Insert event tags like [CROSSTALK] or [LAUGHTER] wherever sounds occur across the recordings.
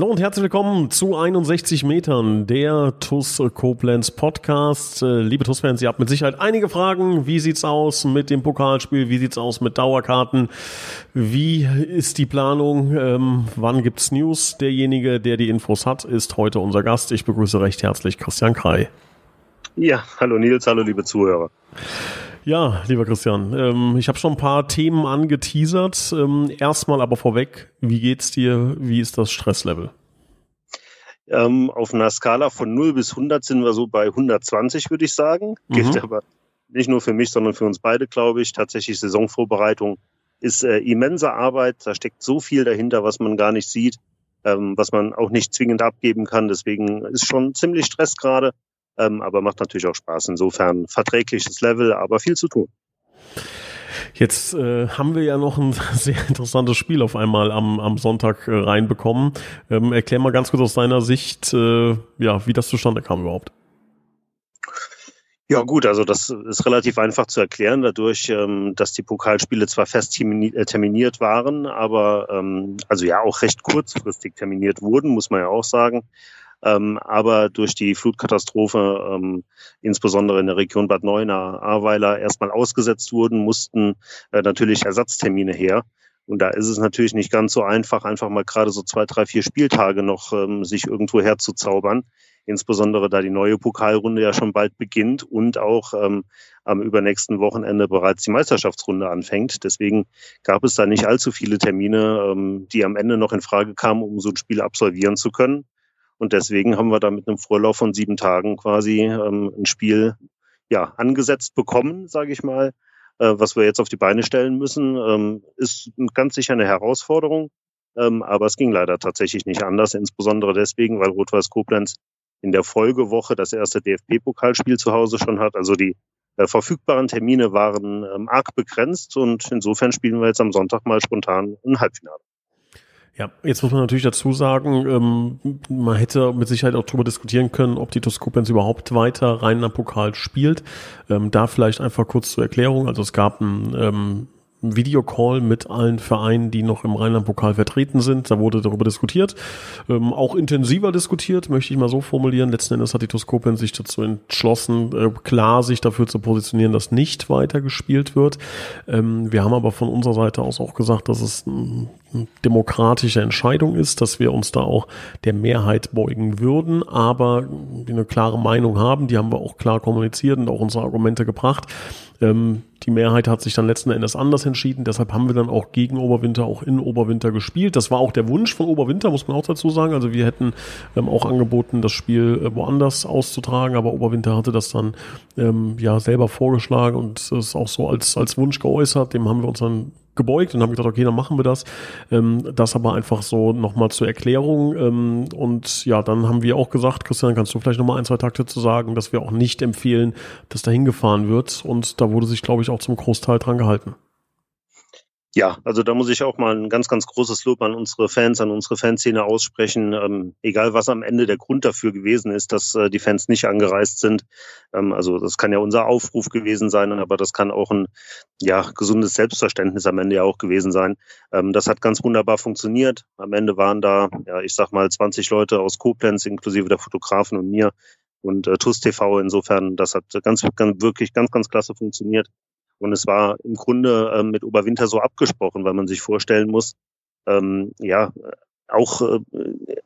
Hallo und herzlich willkommen zu 61 Metern, der TUS Koblenz Podcast. Äh, liebe TUS-Fans, ihr habt mit Sicherheit einige Fragen. Wie sieht's aus mit dem Pokalspiel? Wie sieht's aus mit Dauerkarten? Wie ist die Planung? Ähm, wann gibt's News? Derjenige, der die Infos hat, ist heute unser Gast. Ich begrüße recht herzlich Christian Krei. Ja, hallo Nils, hallo liebe Zuhörer. Ja, lieber Christian, ähm, ich habe schon ein paar Themen angeteasert. Ähm, erstmal aber vorweg, wie geht's dir? Wie ist das Stresslevel? Ähm, auf einer Skala von 0 bis 100 sind wir so bei 120, würde ich sagen. Mhm. Gilt aber nicht nur für mich, sondern für uns beide, glaube ich. Tatsächlich Saisonvorbereitung ist äh, immense Arbeit. Da steckt so viel dahinter, was man gar nicht sieht, ähm, was man auch nicht zwingend abgeben kann. Deswegen ist schon ziemlich Stress gerade ähm, aber macht natürlich auch Spaß. Insofern verträgliches Level, aber viel zu tun. Jetzt äh, haben wir ja noch ein [LAUGHS] sehr interessantes Spiel auf einmal am, am Sonntag äh, reinbekommen. Ähm, erklär mal ganz kurz aus deiner Sicht, äh, ja, wie das zustande kam überhaupt. Ja gut, also das ist relativ einfach zu erklären, dadurch, ähm, dass die Pokalspiele zwar fest äh, terminiert waren, aber ähm, also ja auch recht kurzfristig terminiert wurden, muss man ja auch sagen ähm, aber durch die Flutkatastrophe, ähm, insbesondere in der Region Bad Neuenahr, Ahrweiler, erstmal ausgesetzt wurden, mussten äh, natürlich Ersatztermine her. Und da ist es natürlich nicht ganz so einfach, einfach mal gerade so zwei, drei, vier Spieltage noch ähm, sich irgendwo herzuzaubern. Insbesondere da die neue Pokalrunde ja schon bald beginnt und auch ähm, am übernächsten Wochenende bereits die Meisterschaftsrunde anfängt. Deswegen gab es da nicht allzu viele Termine, ähm, die am Ende noch in Frage kamen, um so ein Spiel absolvieren zu können. Und deswegen haben wir da mit einem Vorlauf von sieben Tagen quasi ähm, ein Spiel ja, angesetzt bekommen, sage ich mal, äh, was wir jetzt auf die Beine stellen müssen. Ähm, ist ganz sicher eine Herausforderung, ähm, aber es ging leider tatsächlich nicht anders, insbesondere deswegen, weil Rot-Weiß Koblenz in der Folgewoche das erste DFB-Pokalspiel zu Hause schon hat. Also die äh, verfügbaren Termine waren ähm, arg begrenzt und insofern spielen wir jetzt am Sonntag mal spontan ein Halbfinale. Ja, jetzt muss man natürlich dazu sagen, ähm, man hätte mit Sicherheit auch darüber diskutieren können, ob die Toskopens überhaupt weiter rein am Pokal spielt. Ähm, da vielleicht einfach kurz zur Erklärung. Also es gab ein ähm, Videocall mit allen Vereinen, die noch im Rheinland-Pokal vertreten sind. Da wurde darüber diskutiert, ähm, auch intensiver diskutiert, möchte ich mal so formulieren. Letzten Endes hat die Toskopin sich dazu entschlossen, äh, klar sich dafür zu positionieren, dass nicht weiter gespielt wird. Ähm, wir haben aber von unserer Seite aus auch gesagt, dass es eine demokratische Entscheidung ist, dass wir uns da auch der Mehrheit beugen würden, aber eine klare Meinung haben, die haben wir auch klar kommuniziert und auch unsere Argumente gebracht. Ähm, die Mehrheit hat sich dann letzten Endes anders entschieden. Deshalb haben wir dann auch gegen Oberwinter, auch in Oberwinter gespielt. Das war auch der Wunsch von Oberwinter, muss man auch dazu sagen. Also wir hätten ähm, auch angeboten, das Spiel äh, woanders auszutragen, aber Oberwinter hatte das dann ähm, ja selber vorgeschlagen und es auch so als, als Wunsch geäußert. Dem haben wir uns dann gebeugt und haben gesagt, okay, dann machen wir das. Ähm, das aber einfach so nochmal zur Erklärung. Ähm, und ja, dann haben wir auch gesagt, Christian, kannst du vielleicht nochmal ein, zwei Takte zu sagen, dass wir auch nicht empfehlen, dass da hingefahren wird. Und da wurde sich, glaube ich, auch zum Großteil dran gehalten. Ja, also da muss ich auch mal ein ganz, ganz großes Lob an unsere Fans, an unsere Fanszene aussprechen. Ähm, egal, was am Ende der Grund dafür gewesen ist, dass äh, die Fans nicht angereist sind. Ähm, also das kann ja unser Aufruf gewesen sein, aber das kann auch ein ja, gesundes Selbstverständnis am Ende ja auch gewesen sein. Ähm, das hat ganz wunderbar funktioniert. Am Ende waren da, ja, ich sag mal, 20 Leute aus Koblenz, inklusive der Fotografen und mir und äh, TUS TV. Insofern, das hat ganz, ganz wirklich ganz, ganz klasse funktioniert. Und es war im Grunde ähm, mit Oberwinter so abgesprochen, weil man sich vorstellen muss, ähm, ja, auch, äh,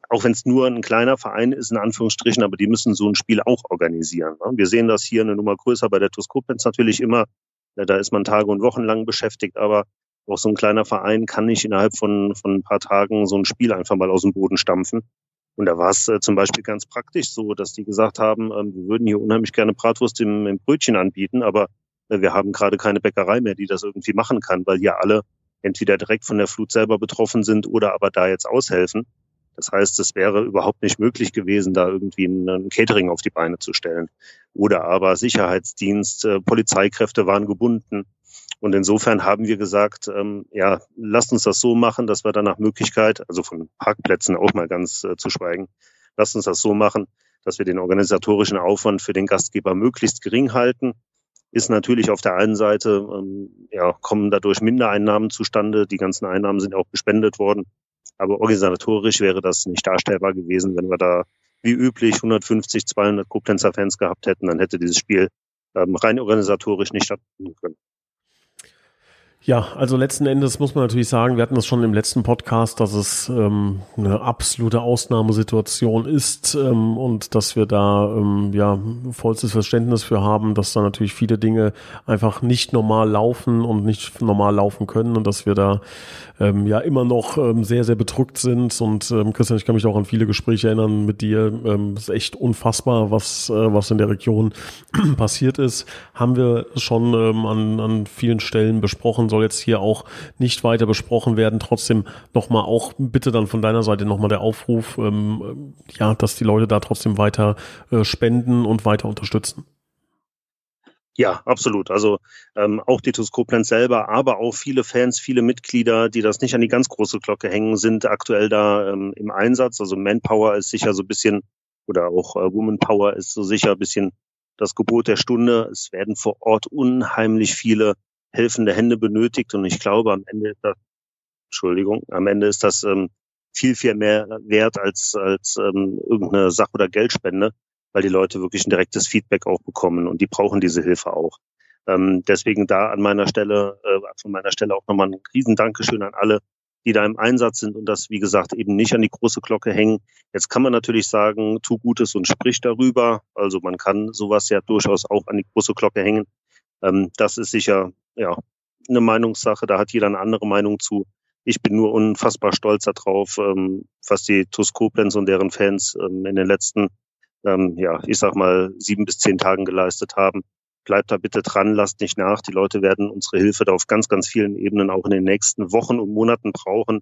auch wenn es nur ein kleiner Verein ist, in Anführungsstrichen, aber die müssen so ein Spiel auch organisieren. Ne? Wir sehen das hier eine Nummer größer bei der Toskopenz natürlich immer. Ja, da ist man Tage und Wochen lang beschäftigt, aber auch so ein kleiner Verein kann nicht innerhalb von, von ein paar Tagen so ein Spiel einfach mal aus dem Boden stampfen. Und da war es äh, zum Beispiel ganz praktisch so, dass die gesagt haben, ähm, wir würden hier unheimlich gerne Bratwurst im, im Brötchen anbieten, aber äh, wir haben gerade keine Bäckerei mehr, die das irgendwie machen kann, weil hier alle entweder direkt von der Flut selber betroffen sind oder aber da jetzt aushelfen. Das heißt, es wäre überhaupt nicht möglich gewesen, da irgendwie ein Catering auf die Beine zu stellen. Oder aber Sicherheitsdienst, äh, Polizeikräfte waren gebunden. Und insofern haben wir gesagt, ähm, ja, lasst uns das so machen, dass wir dann nach Möglichkeit, also von Parkplätzen auch mal ganz äh, zu schweigen, lasst uns das so machen, dass wir den organisatorischen Aufwand für den Gastgeber möglichst gering halten. Ist natürlich auf der einen Seite, ähm, ja, kommen dadurch Mindereinnahmen zustande. Die ganzen Einnahmen sind auch gespendet worden. Aber organisatorisch wäre das nicht darstellbar gewesen, wenn wir da wie üblich 150, 200 Koblenzer Fans gehabt hätten, dann hätte dieses Spiel ähm, rein organisatorisch nicht stattfinden können. Ja, also letzten Endes muss man natürlich sagen, wir hatten das schon im letzten Podcast, dass es ähm, eine absolute Ausnahmesituation ist ähm, und dass wir da ähm, ja vollstes Verständnis für haben, dass da natürlich viele Dinge einfach nicht normal laufen und nicht normal laufen können und dass wir da ähm, ja immer noch ähm, sehr, sehr bedrückt sind. Und ähm, Christian, ich kann mich auch an viele Gespräche erinnern mit dir. Ähm, ist echt unfassbar, was, äh, was in der Region [CLEARS THROAT] passiert ist. Haben wir schon ähm, an, an vielen Stellen besprochen soll jetzt hier auch nicht weiter besprochen werden. Trotzdem nochmal auch bitte dann von deiner Seite nochmal der Aufruf, ähm, ja, dass die Leute da trotzdem weiter äh, spenden und weiter unterstützen. Ja, absolut. Also ähm, auch die Koblenz selber, aber auch viele Fans, viele Mitglieder, die das nicht an die ganz große Glocke hängen, sind aktuell da ähm, im Einsatz. Also Manpower ist sicher so ein bisschen, oder auch äh, Womanpower ist so sicher ein bisschen das Gebot der Stunde. Es werden vor Ort unheimlich viele helfende Hände benötigt. Und ich glaube, am Ende ist das, Entschuldigung, am Ende ist das ähm, viel, viel mehr wert als, als ähm, irgendeine Sach- oder Geldspende, weil die Leute wirklich ein direktes Feedback auch bekommen und die brauchen diese Hilfe auch. Ähm, deswegen da an meiner Stelle, äh, von meiner Stelle auch nochmal ein Riesendankeschön an alle, die da im Einsatz sind und das, wie gesagt, eben nicht an die große Glocke hängen. Jetzt kann man natürlich sagen, tu Gutes und sprich darüber. Also man kann sowas ja durchaus auch an die große Glocke hängen. Ähm, das ist sicher ja, eine Meinungssache, da hat jeder eine andere Meinung zu. Ich bin nur unfassbar stolz darauf, ähm, was die TuS Koblenz und deren Fans ähm, in den letzten, ähm, ja, ich sag mal, sieben bis zehn Tagen geleistet haben. Bleibt da bitte dran, lasst nicht nach. Die Leute werden unsere Hilfe da auf ganz, ganz vielen Ebenen auch in den nächsten Wochen und Monaten brauchen.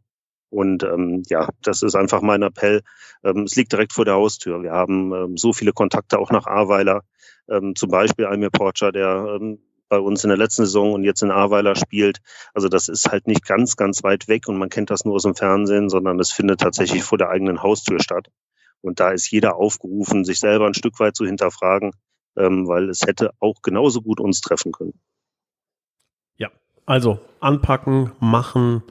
Und ähm, ja, das ist einfach mein Appell. Ähm, es liegt direkt vor der Haustür. Wir haben ähm, so viele Kontakte auch nach Ahrweiler. Ähm, zum Beispiel Almir Porcher, der ähm, bei uns in der letzten Saison und jetzt in Ahrweiler spielt. Also das ist halt nicht ganz, ganz weit weg und man kennt das nur aus dem Fernsehen, sondern es findet tatsächlich vor der eigenen Haustür statt. Und da ist jeder aufgerufen, sich selber ein Stück weit zu hinterfragen, ähm, weil es hätte auch genauso gut uns treffen können. Ja, also anpacken, machen.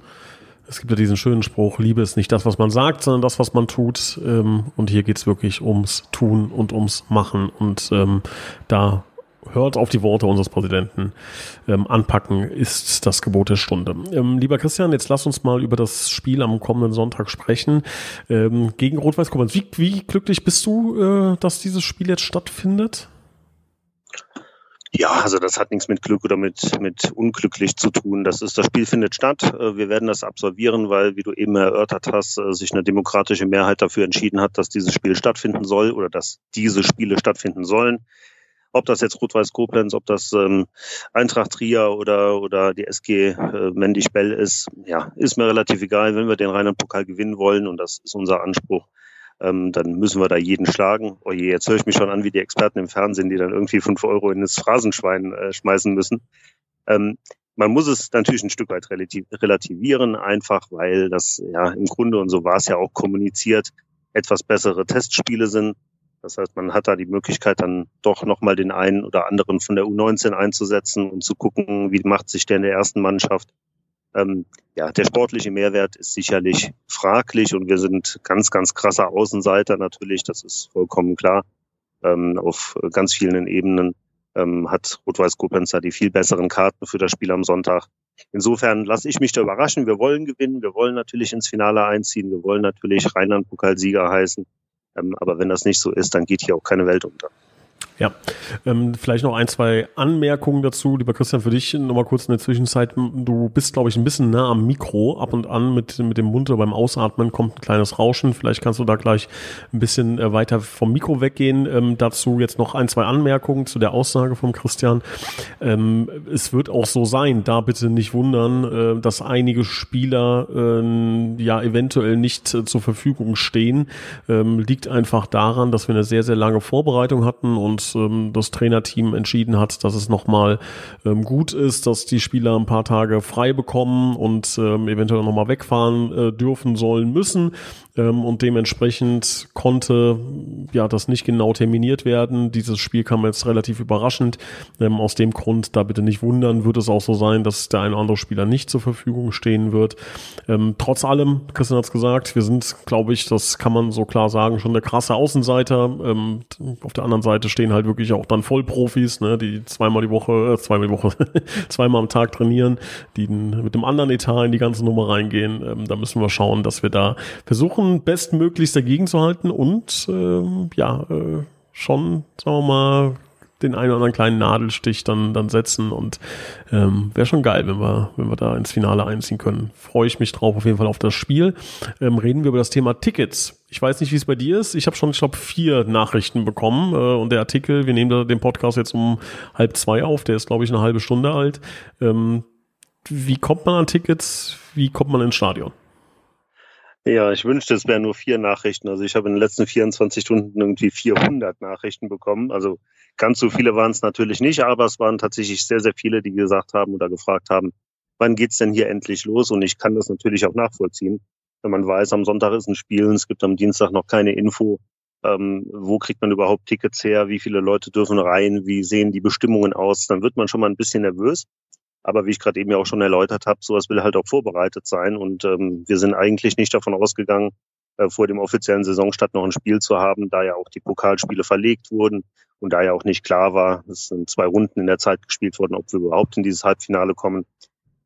Es gibt ja diesen schönen Spruch, Liebe ist nicht das, was man sagt, sondern das, was man tut. Ähm, und hier geht es wirklich ums Tun und ums Machen. Und ähm, da hört auf die Worte unseres Präsidenten. Ähm, anpacken ist das Gebot der Stunde. Ähm, lieber Christian, jetzt lass uns mal über das Spiel am kommenden Sonntag sprechen. Ähm, gegen Rot-Weiß Koblenz. Wie, wie glücklich bist du, äh, dass dieses Spiel jetzt stattfindet? Ja, also das hat nichts mit Glück oder mit, mit unglücklich zu tun. Das ist, das Spiel findet statt. Äh, wir werden das absolvieren, weil, wie du eben erörtert hast, äh, sich eine demokratische Mehrheit dafür entschieden hat, dass dieses Spiel stattfinden soll oder dass diese Spiele stattfinden sollen ob das jetzt Rot-Weiß Koblenz, ob das ähm, Eintracht Trier oder, oder die SG äh, Mendig Bell ist, ja, ist mir relativ egal, wenn wir den Rheinland-Pokal gewinnen wollen und das ist unser Anspruch. Ähm, dann müssen wir da jeden schlagen. Oh je, jetzt höre ich mich schon an wie die Experten im Fernsehen, die dann irgendwie fünf Euro in das Phrasenschwein äh, schmeißen müssen. Ähm, man muss es natürlich ein Stück weit relativ, relativieren, einfach weil das ja im Grunde, und so war es ja auch kommuniziert, etwas bessere Testspiele sind. Das heißt, man hat da die Möglichkeit, dann doch nochmal den einen oder anderen von der U19 einzusetzen und zu gucken, wie macht sich der in der ersten Mannschaft. Ähm, ja, der sportliche Mehrwert ist sicherlich fraglich und wir sind ganz, ganz krasser Außenseiter natürlich, das ist vollkommen klar. Ähm, auf ganz vielen Ebenen ähm, hat Rot-Weiß Koblenz die viel besseren Karten für das Spiel am Sonntag. Insofern lasse ich mich da überraschen. Wir wollen gewinnen, wir wollen natürlich ins Finale einziehen, wir wollen natürlich Rheinland-Pokalsieger heißen. Ähm, aber wenn das nicht so ist, dann geht hier auch keine Welt unter. Ja, ähm, vielleicht noch ein, zwei Anmerkungen dazu. Lieber Christian, für dich nochmal kurz in der Zwischenzeit. Du bist, glaube ich, ein bisschen nah am Mikro. Ab und an mit, mit dem Mund oder beim Ausatmen kommt ein kleines Rauschen. Vielleicht kannst du da gleich ein bisschen äh, weiter vom Mikro weggehen. Ähm, dazu jetzt noch ein, zwei Anmerkungen zu der Aussage von Christian. Ähm, es wird auch so sein, da bitte nicht wundern, äh, dass einige Spieler äh, ja eventuell nicht äh, zur Verfügung stehen. Ähm, liegt einfach daran, dass wir eine sehr, sehr lange Vorbereitung hatten und ähm, das Trainerteam entschieden hat, dass es nochmal ähm, gut ist, dass die Spieler ein paar Tage frei bekommen und ähm, eventuell nochmal wegfahren äh, dürfen sollen müssen. Ähm, und dementsprechend konnte ja das nicht genau terminiert werden. Dieses Spiel kam jetzt relativ überraschend. Ähm, aus dem Grund, da bitte nicht wundern, wird es auch so sein, dass der ein oder andere Spieler nicht zur Verfügung stehen wird. Ähm, trotz allem, Christian hat es gesagt, wir sind, glaube ich, das kann man so klar sagen, schon der krasse Außenseiter. Ähm, auf der anderen Seite stehen halt wirklich auch dann Vollprofis, ne, die zweimal die Woche, äh, zweimal die Woche, [LAUGHS] zweimal am Tag trainieren, die mit dem anderen Etat in die ganze Nummer reingehen. Ähm, da müssen wir schauen, dass wir da versuchen, versuchen, bestmöglichst dagegen zu halten und ähm, ja, äh, schon, sagen wir mal, den einen oder anderen kleinen Nadelstich dann, dann setzen und ähm, wäre schon geil, wenn wir, wenn wir da ins Finale einziehen können. Freue ich mich drauf auf jeden Fall auf das Spiel. Ähm, reden wir über das Thema Tickets. Ich weiß nicht, wie es bei dir ist. Ich habe schon, ich glaube, vier Nachrichten bekommen äh, und der Artikel, wir nehmen den Podcast jetzt um halb zwei auf, der ist, glaube ich, eine halbe Stunde alt. Ähm, wie kommt man an Tickets? Wie kommt man ins Stadion? Ja, ich wünschte, es wären nur vier Nachrichten. Also ich habe in den letzten 24 Stunden irgendwie 400 Nachrichten bekommen. Also ganz so viele waren es natürlich nicht, aber es waren tatsächlich sehr, sehr viele, die gesagt haben oder gefragt haben, wann geht's denn hier endlich los? Und ich kann das natürlich auch nachvollziehen. Wenn man weiß, am Sonntag ist ein Spiel, es gibt am Dienstag noch keine Info, ähm, wo kriegt man überhaupt Tickets her, wie viele Leute dürfen rein, wie sehen die Bestimmungen aus, dann wird man schon mal ein bisschen nervös. Aber wie ich gerade eben ja auch schon erläutert habe, sowas will halt auch vorbereitet sein. Und ähm, wir sind eigentlich nicht davon ausgegangen, äh, vor dem offiziellen Saisonstart noch ein Spiel zu haben, da ja auch die Pokalspiele verlegt wurden und da ja auch nicht klar war, es sind zwei Runden in der Zeit gespielt worden, ob wir überhaupt in dieses Halbfinale kommen.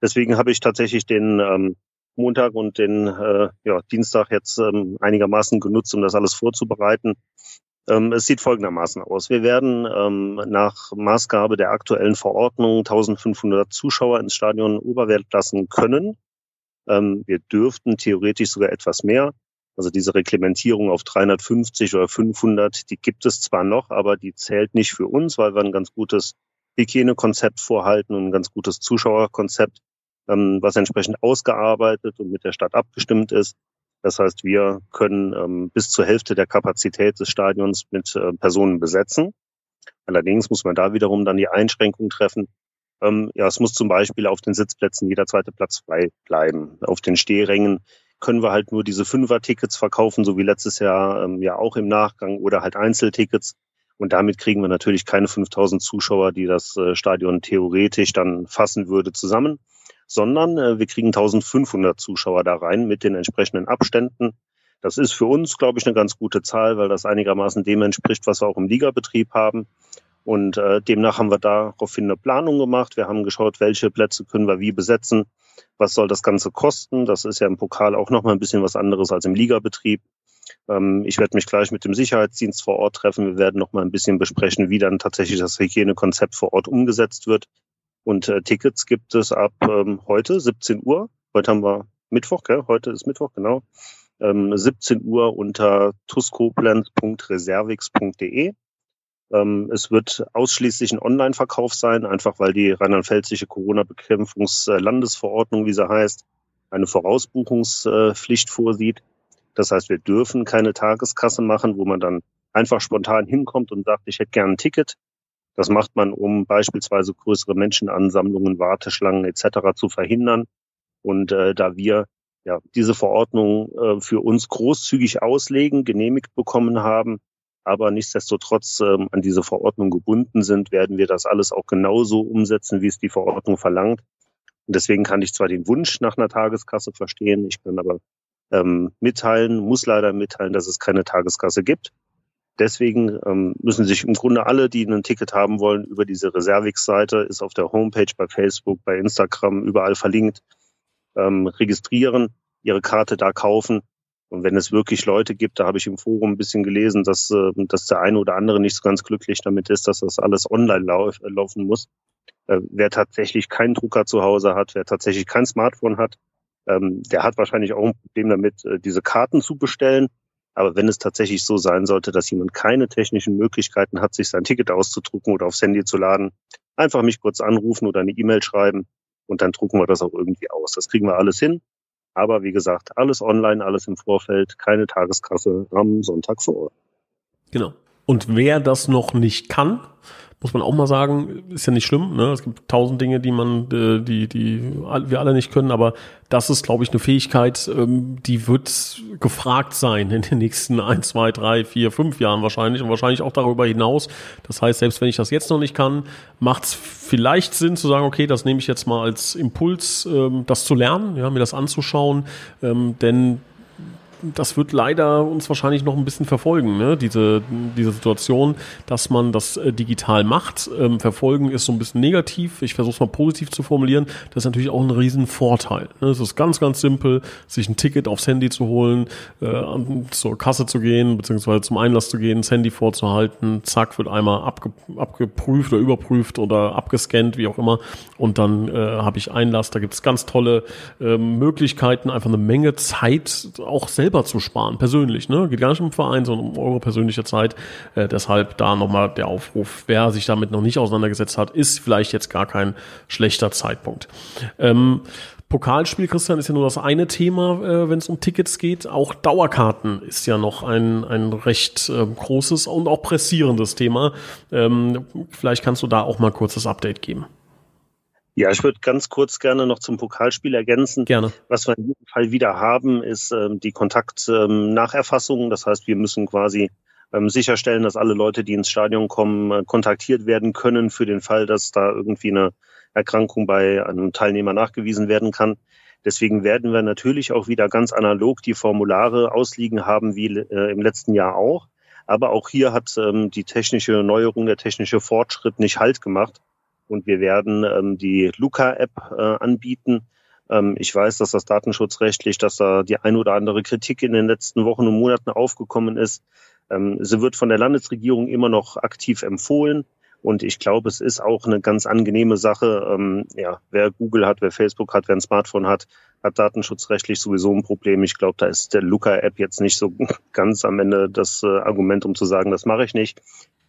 Deswegen habe ich tatsächlich den ähm, Montag und den äh, ja, Dienstag jetzt ähm, einigermaßen genutzt, um das alles vorzubereiten. Ähm, es sieht folgendermaßen aus. Wir werden ähm, nach Maßgabe der aktuellen Verordnung 1500 Zuschauer ins Stadion Oberwert lassen können. Ähm, wir dürften theoretisch sogar etwas mehr. Also diese Reglementierung auf 350 oder 500, die gibt es zwar noch, aber die zählt nicht für uns, weil wir ein ganz gutes Hygienekonzept vorhalten und ein ganz gutes Zuschauerkonzept, ähm, was entsprechend ausgearbeitet und mit der Stadt abgestimmt ist. Das heißt, wir können ähm, bis zur Hälfte der Kapazität des Stadions mit äh, Personen besetzen. Allerdings muss man da wiederum dann die Einschränkung treffen. Ähm, ja, es muss zum Beispiel auf den Sitzplätzen jeder zweite Platz frei bleiben. Auf den Stehrängen können wir halt nur diese Fünfer-Tickets verkaufen, so wie letztes Jahr ähm, ja auch im Nachgang oder halt Einzeltickets. Und damit kriegen wir natürlich keine 5000 Zuschauer, die das äh, Stadion theoretisch dann fassen würde, zusammen sondern äh, wir kriegen 1500 Zuschauer da rein mit den entsprechenden Abständen. Das ist für uns, glaube ich, eine ganz gute Zahl, weil das einigermaßen dem entspricht, was wir auch im Ligabetrieb haben. Und äh, demnach haben wir daraufhin eine Planung gemacht. Wir haben geschaut, welche Plätze können wir wie besetzen. Was soll das Ganze kosten? Das ist ja im Pokal auch nochmal ein bisschen was anderes als im Ligabetrieb. Ähm, ich werde mich gleich mit dem Sicherheitsdienst vor Ort treffen. Wir werden nochmal ein bisschen besprechen, wie dann tatsächlich das Hygienekonzept vor Ort umgesetzt wird. Und äh, Tickets gibt es ab ähm, heute, 17 Uhr. Heute haben wir Mittwoch, gell? Heute ist Mittwoch, genau. Ähm, 17 Uhr unter tuskoblenz.reservix.de. Ähm, es wird ausschließlich ein Online-Verkauf sein, einfach weil die rheinland-pfälzische Corona-Bekämpfungslandesverordnung, wie sie heißt, eine Vorausbuchungspflicht vorsieht. Das heißt, wir dürfen keine Tageskasse machen, wo man dann einfach spontan hinkommt und sagt, ich hätte gern ein Ticket. Das macht man, um beispielsweise größere Menschenansammlungen, Warteschlangen etc. zu verhindern. Und äh, da wir ja diese Verordnung äh, für uns großzügig auslegen, genehmigt bekommen haben, aber nichtsdestotrotz ähm, an diese Verordnung gebunden sind, werden wir das alles auch genauso umsetzen, wie es die Verordnung verlangt. Und deswegen kann ich zwar den Wunsch nach einer Tageskasse verstehen, ich kann aber ähm, mitteilen, muss leider mitteilen, dass es keine Tageskasse gibt. Deswegen ähm, müssen sich im Grunde alle, die ein Ticket haben wollen, über diese Reservix-Seite, ist auf der Homepage, bei Facebook, bei Instagram, überall verlinkt, ähm, registrieren, ihre Karte da kaufen Und wenn es wirklich Leute gibt, da habe ich im Forum ein bisschen gelesen, dass, äh, dass der eine oder andere nicht so ganz glücklich damit ist, dass das alles online lauf, äh, laufen muss. Äh, wer tatsächlich keinen Drucker zu Hause hat, wer tatsächlich kein Smartphone hat, ähm, der hat wahrscheinlich auch ein Problem damit, äh, diese Karten zu bestellen. Aber wenn es tatsächlich so sein sollte, dass jemand keine technischen Möglichkeiten hat, sich sein Ticket auszudrucken oder aufs Handy zu laden, einfach mich kurz anrufen oder eine E-Mail schreiben und dann drucken wir das auch irgendwie aus. Das kriegen wir alles hin. Aber wie gesagt, alles online, alles im Vorfeld, keine Tageskasse am Sonntag vor Ort. Genau. Und wer das noch nicht kann, muss man auch mal sagen, ist ja nicht schlimm. Ne? Es gibt tausend Dinge, die man, äh, die, die wir alle nicht können, aber das ist, glaube ich, eine Fähigkeit, ähm, die wird gefragt sein in den nächsten ein, zwei, drei, vier, fünf Jahren wahrscheinlich und wahrscheinlich auch darüber hinaus. Das heißt, selbst wenn ich das jetzt noch nicht kann, macht es vielleicht Sinn zu sagen, okay, das nehme ich jetzt mal als Impuls, ähm, das zu lernen, ja, mir das anzuschauen, ähm, denn das wird leider uns wahrscheinlich noch ein bisschen verfolgen, ne? diese, diese Situation, dass man das äh, digital macht. Ähm, verfolgen ist so ein bisschen negativ. Ich versuche es mal positiv zu formulieren. Das ist natürlich auch ein Riesenvorteil. Ne? Es ist ganz, ganz simpel, sich ein Ticket aufs Handy zu holen, äh, zur Kasse zu gehen, beziehungsweise zum Einlass zu gehen, das Handy vorzuhalten. Zack, wird einmal abge abgeprüft oder überprüft oder abgescannt, wie auch immer. Und dann äh, habe ich Einlass. Da gibt es ganz tolle äh, Möglichkeiten, einfach eine Menge Zeit auch selbst selber zu sparen, persönlich. Ne? Geht gar nicht um Verein, sondern um eure persönliche Zeit. Äh, deshalb da nochmal der Aufruf, wer sich damit noch nicht auseinandergesetzt hat, ist vielleicht jetzt gar kein schlechter Zeitpunkt. Ähm, Pokalspiel, Christian, ist ja nur das eine Thema, äh, wenn es um Tickets geht. Auch Dauerkarten ist ja noch ein, ein recht äh, großes und auch pressierendes Thema. Ähm, vielleicht kannst du da auch mal kurz das Update geben. Ja, ich würde ganz kurz gerne noch zum Pokalspiel ergänzen. Gerne. Was wir in jedem Fall wieder haben, ist ähm, die Kontaktnacherfassung. Ähm, das heißt, wir müssen quasi ähm, sicherstellen, dass alle Leute, die ins Stadion kommen, äh, kontaktiert werden können für den Fall, dass da irgendwie eine Erkrankung bei einem Teilnehmer nachgewiesen werden kann. Deswegen werden wir natürlich auch wieder ganz analog die Formulare ausliegen haben wie äh, im letzten Jahr auch. Aber auch hier hat ähm, die technische Neuerung, der technische Fortschritt nicht Halt gemacht. Und wir werden ähm, die Luca-App äh, anbieten. Ähm, ich weiß, dass das datenschutzrechtlich, dass da die ein oder andere Kritik in den letzten Wochen und Monaten aufgekommen ist. Ähm, sie wird von der Landesregierung immer noch aktiv empfohlen. Und ich glaube, es ist auch eine ganz angenehme Sache. Ähm, ja, wer Google hat, wer Facebook hat, wer ein Smartphone hat, hat datenschutzrechtlich sowieso ein Problem. Ich glaube, da ist der Luca-App jetzt nicht so [LAUGHS] ganz am Ende das äh, Argument, um zu sagen, das mache ich nicht.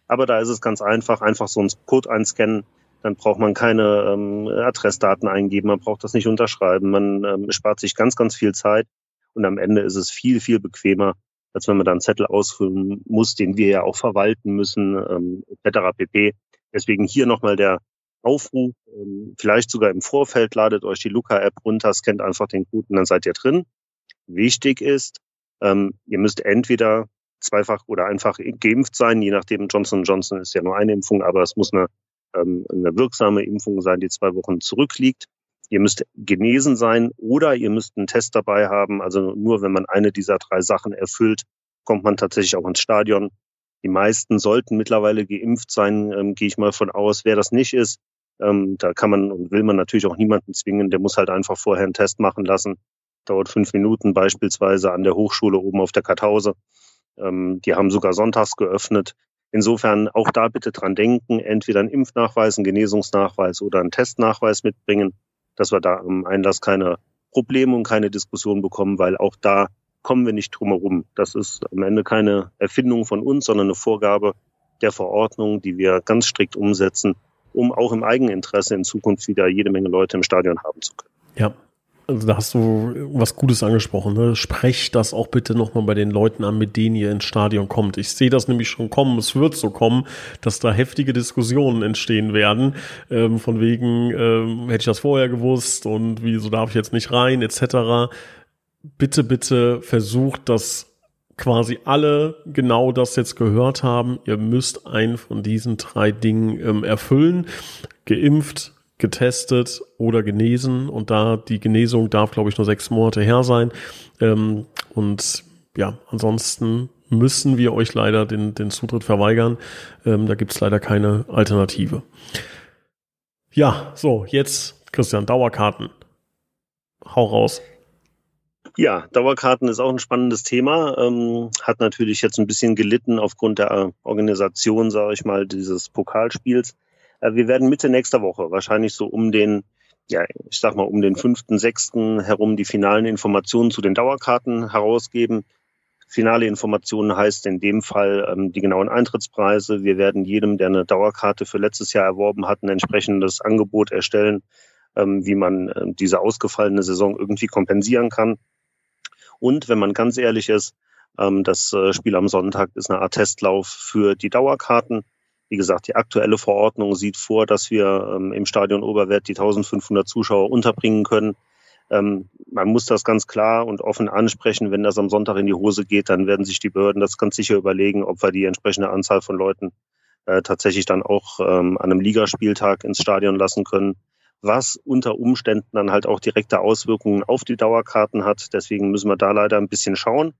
Aber da ist es ganz einfach, einfach so einen Code einscannen, dann braucht man keine ähm, Adressdaten eingeben, man braucht das nicht unterschreiben, man ähm, spart sich ganz, ganz viel Zeit und am Ende ist es viel, viel bequemer, als wenn man da einen Zettel ausfüllen muss, den wir ja auch verwalten müssen, ähm, etc. pp. Deswegen hier nochmal der Aufruf, ähm, vielleicht sogar im Vorfeld, ladet euch die Luca-App runter, scannt einfach den Code und dann seid ihr drin. Wichtig ist, ähm, ihr müsst entweder zweifach oder einfach geimpft sein, je nachdem Johnson Johnson ist ja nur eine Impfung, aber es muss eine ähm, eine wirksame Impfung sein, die zwei Wochen zurückliegt. Ihr müsst genesen sein oder ihr müsst einen Test dabei haben. Also nur wenn man eine dieser drei Sachen erfüllt, kommt man tatsächlich auch ins Stadion. Die meisten sollten mittlerweile geimpft sein, ähm, gehe ich mal von aus. Wer das nicht ist, ähm, da kann man und will man natürlich auch niemanden zwingen. Der muss halt einfach vorher einen Test machen lassen. Dauert fünf Minuten beispielsweise an der Hochschule oben auf der Kartause. Ähm, die haben sogar sonntags geöffnet. Insofern auch da bitte dran denken, entweder einen Impfnachweis, einen Genesungsnachweis oder einen Testnachweis mitbringen, dass wir da im Einlass keine Probleme und keine Diskussion bekommen, weil auch da kommen wir nicht drum herum. Das ist am Ende keine Erfindung von uns, sondern eine Vorgabe der Verordnung, die wir ganz strikt umsetzen, um auch im Eigeninteresse in Zukunft wieder jede Menge Leute im Stadion haben zu können. Ja, also da hast du was Gutes angesprochen. Ne? Sprecht das auch bitte nochmal bei den Leuten an, mit denen ihr ins Stadion kommt. Ich sehe das nämlich schon kommen. Es wird so kommen, dass da heftige Diskussionen entstehen werden. Ähm, von wegen, ähm, hätte ich das vorher gewusst und wieso darf ich jetzt nicht rein, etc. Bitte, bitte versucht das quasi alle genau das jetzt gehört haben. Ihr müsst einen von diesen drei Dingen ähm, erfüllen. Geimpft, getestet oder genesen und da die Genesung darf, glaube ich, nur sechs Monate her sein. Ähm, und ja, ansonsten müssen wir euch leider den, den Zutritt verweigern. Ähm, da gibt's leider keine Alternative. Ja, so, jetzt, Christian, Dauerkarten. Hau raus. Ja, Dauerkarten ist auch ein spannendes Thema. Ähm, hat natürlich jetzt ein bisschen gelitten aufgrund der Organisation, sage ich mal, dieses Pokalspiels. Äh, wir werden Mitte nächster Woche, wahrscheinlich so um den, ja, ich sag mal um den fünften, sechsten herum die finalen Informationen zu den Dauerkarten herausgeben. Finale Informationen heißt in dem Fall ähm, die genauen Eintrittspreise. Wir werden jedem, der eine Dauerkarte für letztes Jahr erworben hat, ein entsprechendes Angebot erstellen, ähm, wie man äh, diese ausgefallene Saison irgendwie kompensieren kann. Und wenn man ganz ehrlich ist, ähm, das äh, Spiel am Sonntag ist eine Art Testlauf für die Dauerkarten. Wie gesagt, die aktuelle Verordnung sieht vor, dass wir ähm, im Stadion Oberwert die 1500 Zuschauer unterbringen können. Ähm, man muss das ganz klar und offen ansprechen. Wenn das am Sonntag in die Hose geht, dann werden sich die Behörden das ganz sicher überlegen, ob wir die entsprechende Anzahl von Leuten äh, tatsächlich dann auch ähm, an einem Ligaspieltag ins Stadion lassen können was unter Umständen dann halt auch direkte Auswirkungen auf die Dauerkarten hat. Deswegen müssen wir da leider ein bisschen schauen.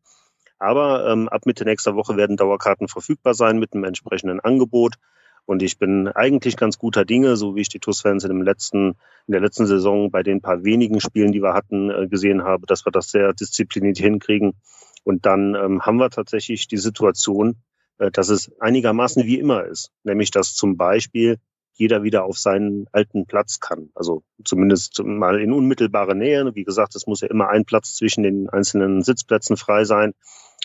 Aber ähm, ab Mitte nächster Woche werden Dauerkarten verfügbar sein mit einem entsprechenden Angebot. Und ich bin eigentlich ganz guter Dinge, so wie ich die TUS-Fans in, dem letzten, in der letzten Saison bei den paar wenigen Spielen, die wir hatten, äh, gesehen habe, dass wir das sehr diszipliniert hinkriegen. Und dann ähm, haben wir tatsächlich die Situation, äh, dass es einigermaßen wie immer ist. Nämlich, dass zum Beispiel jeder wieder auf seinen alten Platz kann. Also zumindest mal in unmittelbare Nähe. Wie gesagt, es muss ja immer ein Platz zwischen den einzelnen Sitzplätzen frei sein.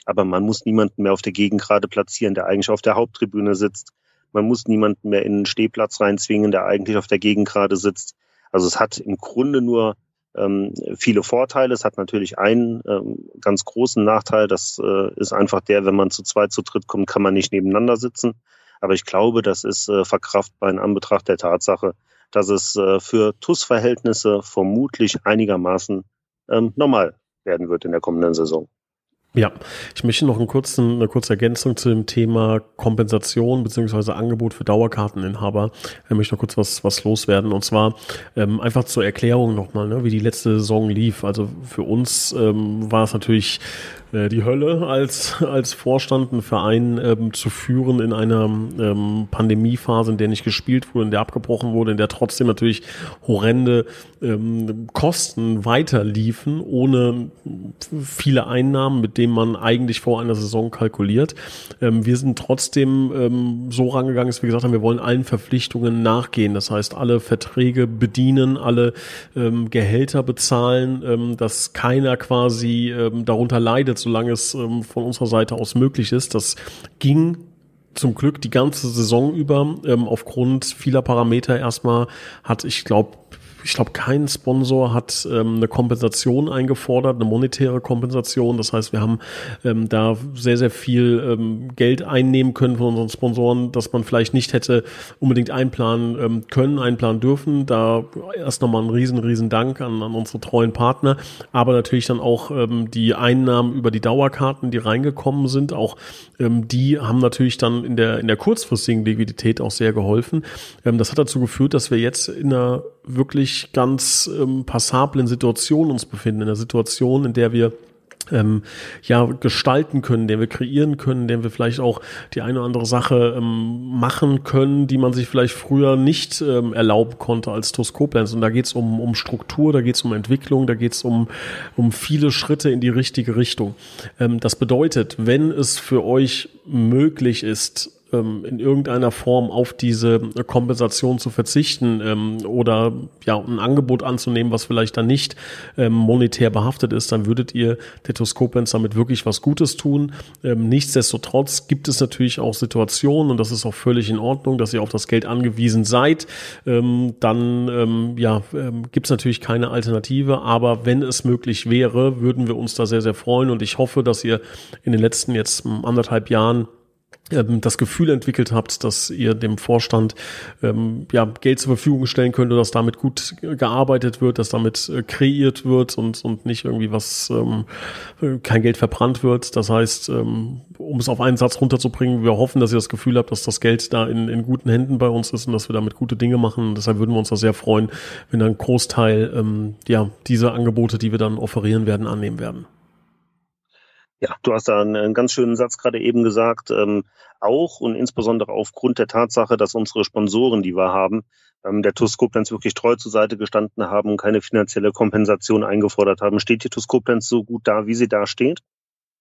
Aber man muss niemanden mehr auf der Gegend gerade platzieren, der eigentlich auf der Haupttribüne sitzt. Man muss niemanden mehr in einen Stehplatz reinzwingen, der eigentlich auf der Gegend gerade sitzt. Also es hat im Grunde nur ähm, viele Vorteile. Es hat natürlich einen ähm, ganz großen Nachteil. Das äh, ist einfach der, wenn man zu zweit, zu dritt kommt, kann man nicht nebeneinander sitzen. Aber ich glaube, das ist äh, verkraftbar in Anbetracht der Tatsache, dass es äh, für TUS-Verhältnisse vermutlich einigermaßen ähm, normal werden wird in der kommenden Saison. Ja, ich möchte noch einen kurzen, eine kurze Ergänzung zu dem Thema Kompensation beziehungsweise Angebot für Dauerkarteninhaber. Ich möchte noch kurz was, was loswerden. Und zwar ähm, einfach zur Erklärung nochmal, ne, wie die letzte Saison lief. Also für uns ähm, war es natürlich die Hölle als, als Vorstand, einen Verein ähm, zu führen in einer ähm, Pandemiephase, in der nicht gespielt wurde, in der abgebrochen wurde, in der trotzdem natürlich horrende ähm, Kosten weiterliefen, ohne viele Einnahmen, mit denen man eigentlich vor einer Saison kalkuliert. Ähm, wir sind trotzdem ähm, so rangegangen, dass wir gesagt haben, wir wollen allen Verpflichtungen nachgehen. Das heißt, alle Verträge bedienen, alle ähm, Gehälter bezahlen, dass keiner quasi darunter leidet, solange es ähm, von unserer Seite aus möglich ist. Das ging zum Glück die ganze Saison über ähm, aufgrund vieler Parameter erstmal hat, ich glaube, ich glaube, kein Sponsor hat ähm, eine Kompensation eingefordert, eine monetäre Kompensation. Das heißt, wir haben ähm, da sehr, sehr viel ähm, Geld einnehmen können von unseren Sponsoren, dass man vielleicht nicht hätte unbedingt einplanen ähm, können, einplanen dürfen. Da erst nochmal ein riesen, riesen Dank an, an unsere treuen Partner, aber natürlich dann auch ähm, die Einnahmen über die Dauerkarten, die reingekommen sind, auch ähm, die haben natürlich dann in der, in der kurzfristigen Liquidität auch sehr geholfen. Ähm, das hat dazu geführt, dass wir jetzt in einer wirklich ganz ähm, passablen Situation uns befinden, in einer Situation, in der wir ähm, ja gestalten können, den wir kreieren können, den wir vielleicht auch die eine oder andere Sache ähm, machen können, die man sich vielleicht früher nicht ähm, erlauben konnte als TUS Koblenz. Und da geht es um, um Struktur, da geht es um Entwicklung, da geht es um, um viele Schritte in die richtige Richtung. Ähm, das bedeutet, wenn es für euch möglich ist, ähm, in irgendeiner Form auf diese Kompensation zu verzichten ähm, oder ja ein Angebot anzunehmen, was vielleicht dann nicht ähm, monetär behaftet ist, dann würdet ihr Tetoskopens damit wirklich was Gutes tun. Ähm, nichtsdestotrotz gibt es natürlich auch Situationen und das ist auch völlig in Ordnung, dass ihr auf das Geld angewiesen seid. Ähm, dann ähm, ja ähm, gibt es natürlich keine Alternative, aber wenn es möglich wäre, würden wir uns da sehr sehr freuen und ich hoffe, dass ihr in den letzten jetzt anderthalb Jahren das Gefühl entwickelt habt, dass ihr dem Vorstand ähm, ja, Geld zur Verfügung stellen könnt, dass damit gut gearbeitet wird, dass damit äh, kreiert wird und, und nicht irgendwie was, ähm, äh, kein Geld verbrannt wird. Das heißt, ähm, um es auf einen Satz runterzubringen, wir hoffen, dass ihr das Gefühl habt, dass das Geld da in, in guten Händen bei uns ist und dass wir damit gute Dinge machen. Und deshalb würden wir uns da sehr freuen, wenn ein Großteil ähm, ja, diese Angebote, die wir dann offerieren werden, annehmen werden. Ja, du hast da einen, ganz schönen Satz gerade eben gesagt. Ähm, auch und insbesondere aufgrund der Tatsache, dass unsere Sponsoren, die wir haben, ähm, der TUS Koblenz wirklich treu zur Seite gestanden haben und keine finanzielle Kompensation eingefordert haben, steht die TUS Koblenz so gut da, wie sie da steht.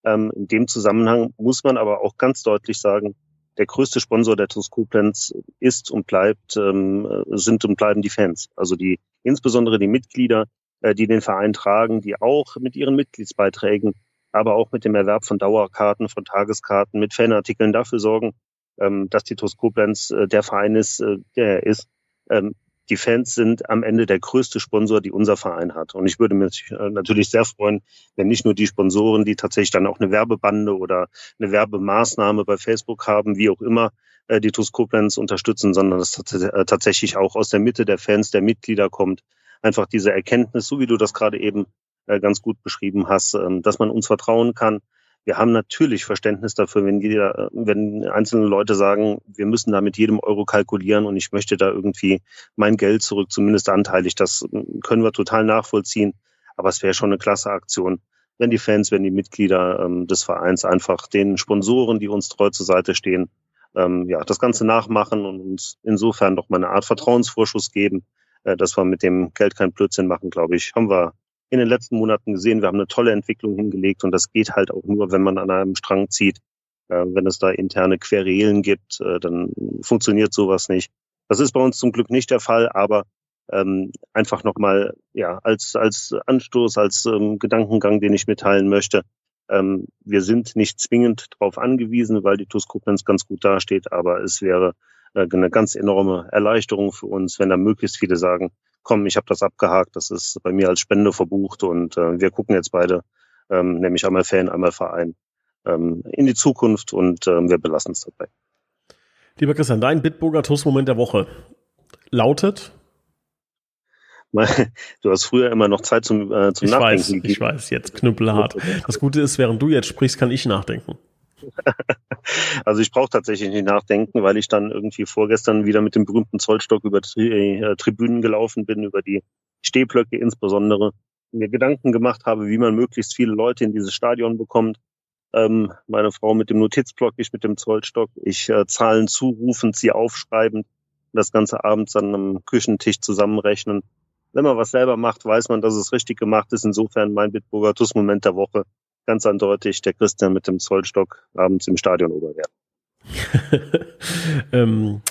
Ähm, in dem Zusammenhang muss man aber auch ganz deutlich sagen, der größte Sponsor der TuS Koblenz ist und bleibt, ähm, sind und bleiben die Fans. Also die, insbesondere die Mitglieder, äh, die den Verein tragen, die auch mit ihren Mitgliedsbeiträgen, aber auch mit dem Erwerb von Dauerkarten, von Tageskarten, mit Fanartikeln dafür sorgen, ähm, dass die TuS Koblenz äh, der Verein ist, äh, der er ist. Ähm, die Fans sind am Ende der größte Sponsor, die unser Verein hat. Und ich würde mich äh, natürlich sehr freuen, wenn nicht nur die Sponsoren, die tatsächlich dann auch eine Werbebande oder eine Werbemaßnahme bei Facebook haben, wie auch immer, äh, die TuS Koblenz unterstützen, sondern dass äh, tatsächlich auch aus der Mitte der Fans, der Mitglieder kommt. Einfach diese Erkenntnis, so wie du das gerade eben ganz gut beschrieben hast, ähm, dass man uns vertrauen kann, wir haben natürlich Verständnis dafür, wenn jeder, wenn einzelne Leute sagen, wir müssen da mit jedem Euro kalkulieren und ich möchte da irgendwie mein Geld zurück, zumindest anteilig. Das können wir total nachvollziehen. Aber es wäre schon eine klasse Aktion, wenn die Fans, wenn die Mitglieder ähm, des Vereins einfach den Sponsoren, die uns treu zur Seite stehen, ähm, ja, das Ganze nachmachen und uns insofern doch mal eine Art Vertrauensvorschuss geben, äh, dass wir mit dem Geld kein Blödsinn machen, glaube ich, haben wir in den letzten Monaten gesehen. Wir haben eine tolle Entwicklung hingelegt und das geht halt auch nur, wenn man an einem Strang zieht. Äh, wenn es da interne Querelen gibt, äh, dann funktioniert sowas nicht. Das ist bei uns zum Glück nicht der Fall, aber ähm, einfach nochmal ja, als, als Anstoß, als ähm, Gedankengang, den ich mitteilen möchte. Ähm, wir sind nicht zwingend darauf angewiesen, weil die TUS Koblenz ganz gut dasteht, aber es wäre eine ganz enorme Erleichterung für uns, wenn da möglichst viele sagen, komm, ich habe das abgehakt, das ist bei mir als Spende verbucht und äh, wir gucken jetzt beide, ähm, nämlich einmal Fan, einmal Verein, ähm, in die Zukunft und ähm, wir belassen es dabei. Lieber Christian, dein Bitburger Toastmoment der Woche lautet? Du hast früher immer noch Zeit zum, äh, zum ich Nachdenken. Weiß, ich weiß, jetzt knüppelhart. Das Gute ist, während du jetzt sprichst, kann ich nachdenken. [LAUGHS] also ich brauche tatsächlich nicht nachdenken, weil ich dann irgendwie vorgestern wieder mit dem berühmten Zollstock über Tri äh, Tribünen gelaufen bin, über die Stehblöcke insbesondere, mir Gedanken gemacht habe, wie man möglichst viele Leute in dieses Stadion bekommt. Ähm, meine Frau mit dem Notizblock, ich mit dem Zollstock, ich äh, Zahlen zurufend, sie aufschreibend, das ganze abends dann am Küchentisch zusammenrechnen. Wenn man was selber macht, weiß man, dass es richtig gemacht ist. Insofern mein Bitburger TUS-Moment der Woche ganz eindeutig der Christian mit dem Zollstock abends im Stadion Oberwert. [LAUGHS] ähm,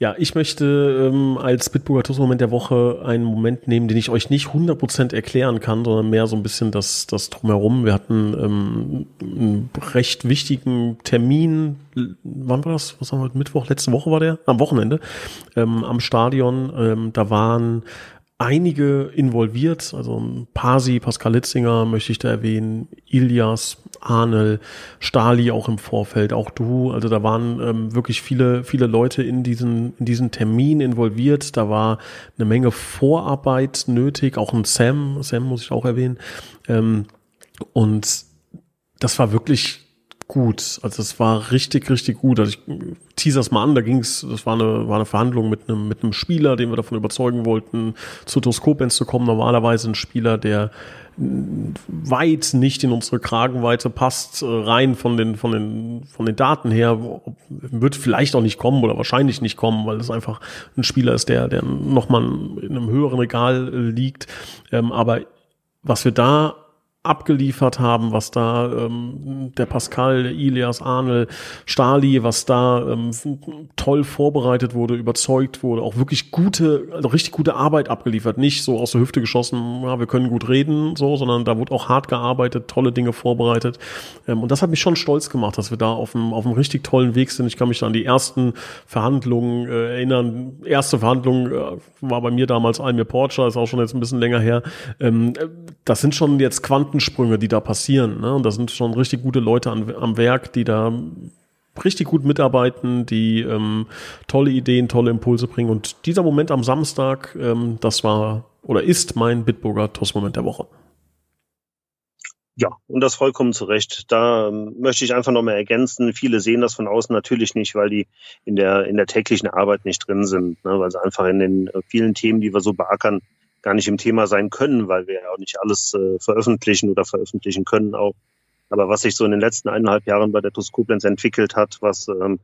ja, ich möchte ähm, als Bitburger TUS-Moment der Woche einen Moment nehmen, den ich euch nicht 100% erklären kann, sondern mehr so ein bisschen das, das Drumherum. Wir hatten ähm, einen recht wichtigen Termin, wann war das? Was haben wir? Mittwoch? Letzte Woche war der? Am Wochenende ähm, am Stadion. Ähm, da waren einige involviert, also Pasi, Pascal Litzinger möchte ich da erwähnen, Ilias, Arnel, Stali auch im Vorfeld, auch du, also da waren ähm, wirklich viele, viele Leute in diesen, in diesen Termin involviert, da war eine Menge Vorarbeit nötig, auch ein Sam, Sam muss ich auch erwähnen, ähm, und das war wirklich gut. Also es war richtig, richtig gut. Also ich teaser es mal an, da ging es, das war eine, war eine Verhandlung mit einem, mit einem Spieler, den wir davon überzeugen wollten, zu Toskopens zu kommen. Normalerweise ein Spieler, der weit nicht in unsere Kragenweite passt, äh, rein von den, von den, von den Daten her, wird vielleicht auch nicht kommen oder wahrscheinlich nicht kommen, weil es einfach ein Spieler ist, der, der nochmal in einem höheren Regal liegt. Ähm, aber was wir da abgeliefert haben, was da ähm, der Pascal, Ilias, Arnel, Stali, was da ähm, toll vorbereitet wurde, überzeugt wurde, auch wirklich gute, also richtig gute Arbeit abgeliefert, nicht so aus der Hüfte geschossen, ja, wir können gut reden, so, sondern da wurde auch hart gearbeitet, tolle Dinge vorbereitet ähm, und das hat mich schon stolz gemacht, dass wir da auf einem auf einem richtig tollen Weg sind. Ich kann mich da an die ersten Verhandlungen äh, erinnern. Erste Verhandlung äh, war bei mir damals Almir Porcher, ist auch schon jetzt ein bisschen länger her. Ähm, das sind schon jetzt Quanten Quantensprünge, die da passieren. Ne? Und da sind schon richtig gute Leute an, am Werk, die da richtig gut mitarbeiten, die ähm, tolle Ideen, tolle Impulse bringen. Und dieser Moment am Samstag, ähm, das war oder ist mein Bitburger Toastmoment der Woche. Ja, und das vollkommen zu Recht. Da ähm, möchte ich einfach nochmal ergänzen. Viele sehen das von außen natürlich nicht, weil die in der, in der täglichen Arbeit nicht drin sind, ne? weil sie einfach in den äh, vielen Themen, die wir so beackern, gar nicht im Thema sein können, weil wir ja auch nicht alles äh, veröffentlichen oder veröffentlichen können auch. Aber was sich so in den letzten eineinhalb Jahren bei der TuS Koblenz entwickelt hat, was ähm,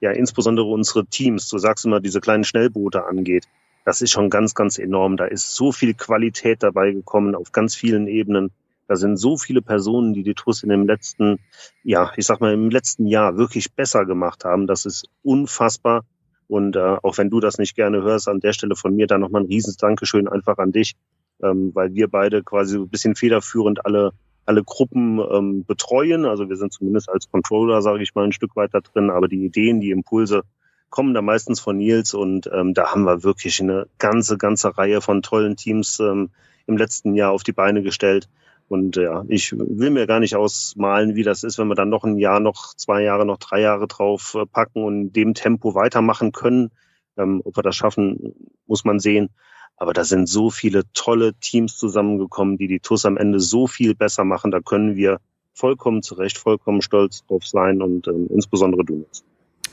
ja insbesondere unsere Teams, du sagst immer, diese kleinen Schnellboote angeht, das ist schon ganz, ganz enorm. Da ist so viel Qualität dabei gekommen auf ganz vielen Ebenen. Da sind so viele Personen, die die TuS in dem letzten, ja, ich sag mal, im letzten Jahr wirklich besser gemacht haben. Das ist unfassbar. Und äh, auch wenn du das nicht gerne hörst, an der Stelle von mir dann nochmal ein riesen Dankeschön einfach an dich, ähm, weil wir beide quasi so ein bisschen federführend alle alle Gruppen ähm, betreuen. Also wir sind zumindest als Controller, sage ich mal, ein Stück weiter drin, aber die Ideen, die Impulse kommen da meistens von Nils und ähm, da haben wir wirklich eine ganze, ganze Reihe von tollen Teams ähm, im letzten Jahr auf die Beine gestellt. Und ja, ich will mir gar nicht ausmalen, wie das ist, wenn wir dann noch ein Jahr, noch zwei Jahre, noch drei Jahre drauf äh, packen und in dem Tempo weitermachen können. Ähm, ob wir das schaffen, muss man sehen. Aber da sind so viele tolle Teams zusammengekommen, die die TUS am Ende so viel besser machen. Da können wir vollkommen zurecht, vollkommen stolz drauf sein und ähm, insbesondere du. Jetzt.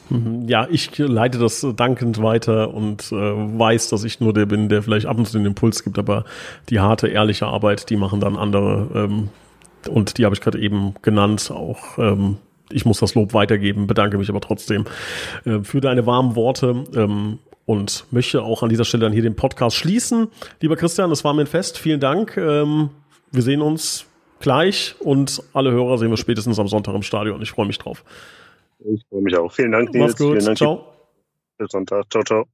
Mhm. Ja, ich leite das dankend weiter und äh, weiß, dass ich nur der bin, der vielleicht ab und zu den Impuls gibt, aber die harte, ehrliche Arbeit, die machen dann andere. Ähm, und die habe ich gerade eben genannt, auch ähm, ich muss das Lob weitergeben, bedanke mich aber trotzdem äh, für deine warmen Worte ähm, und möchte auch an dieser Stelle dann hier den Podcast schließen. Lieber Christian, das war mir ein Fest. Vielen Dank. Ähm, wir sehen uns gleich und alle Hörer sehen wir spätestens am Sonntag im Stadion. Ich freue mich drauf. Ich freue mich auch. Vielen Dank, Nils. Mach's gut. Vielen Dank. Ciao. Bis Sonntag. Ciao, ciao.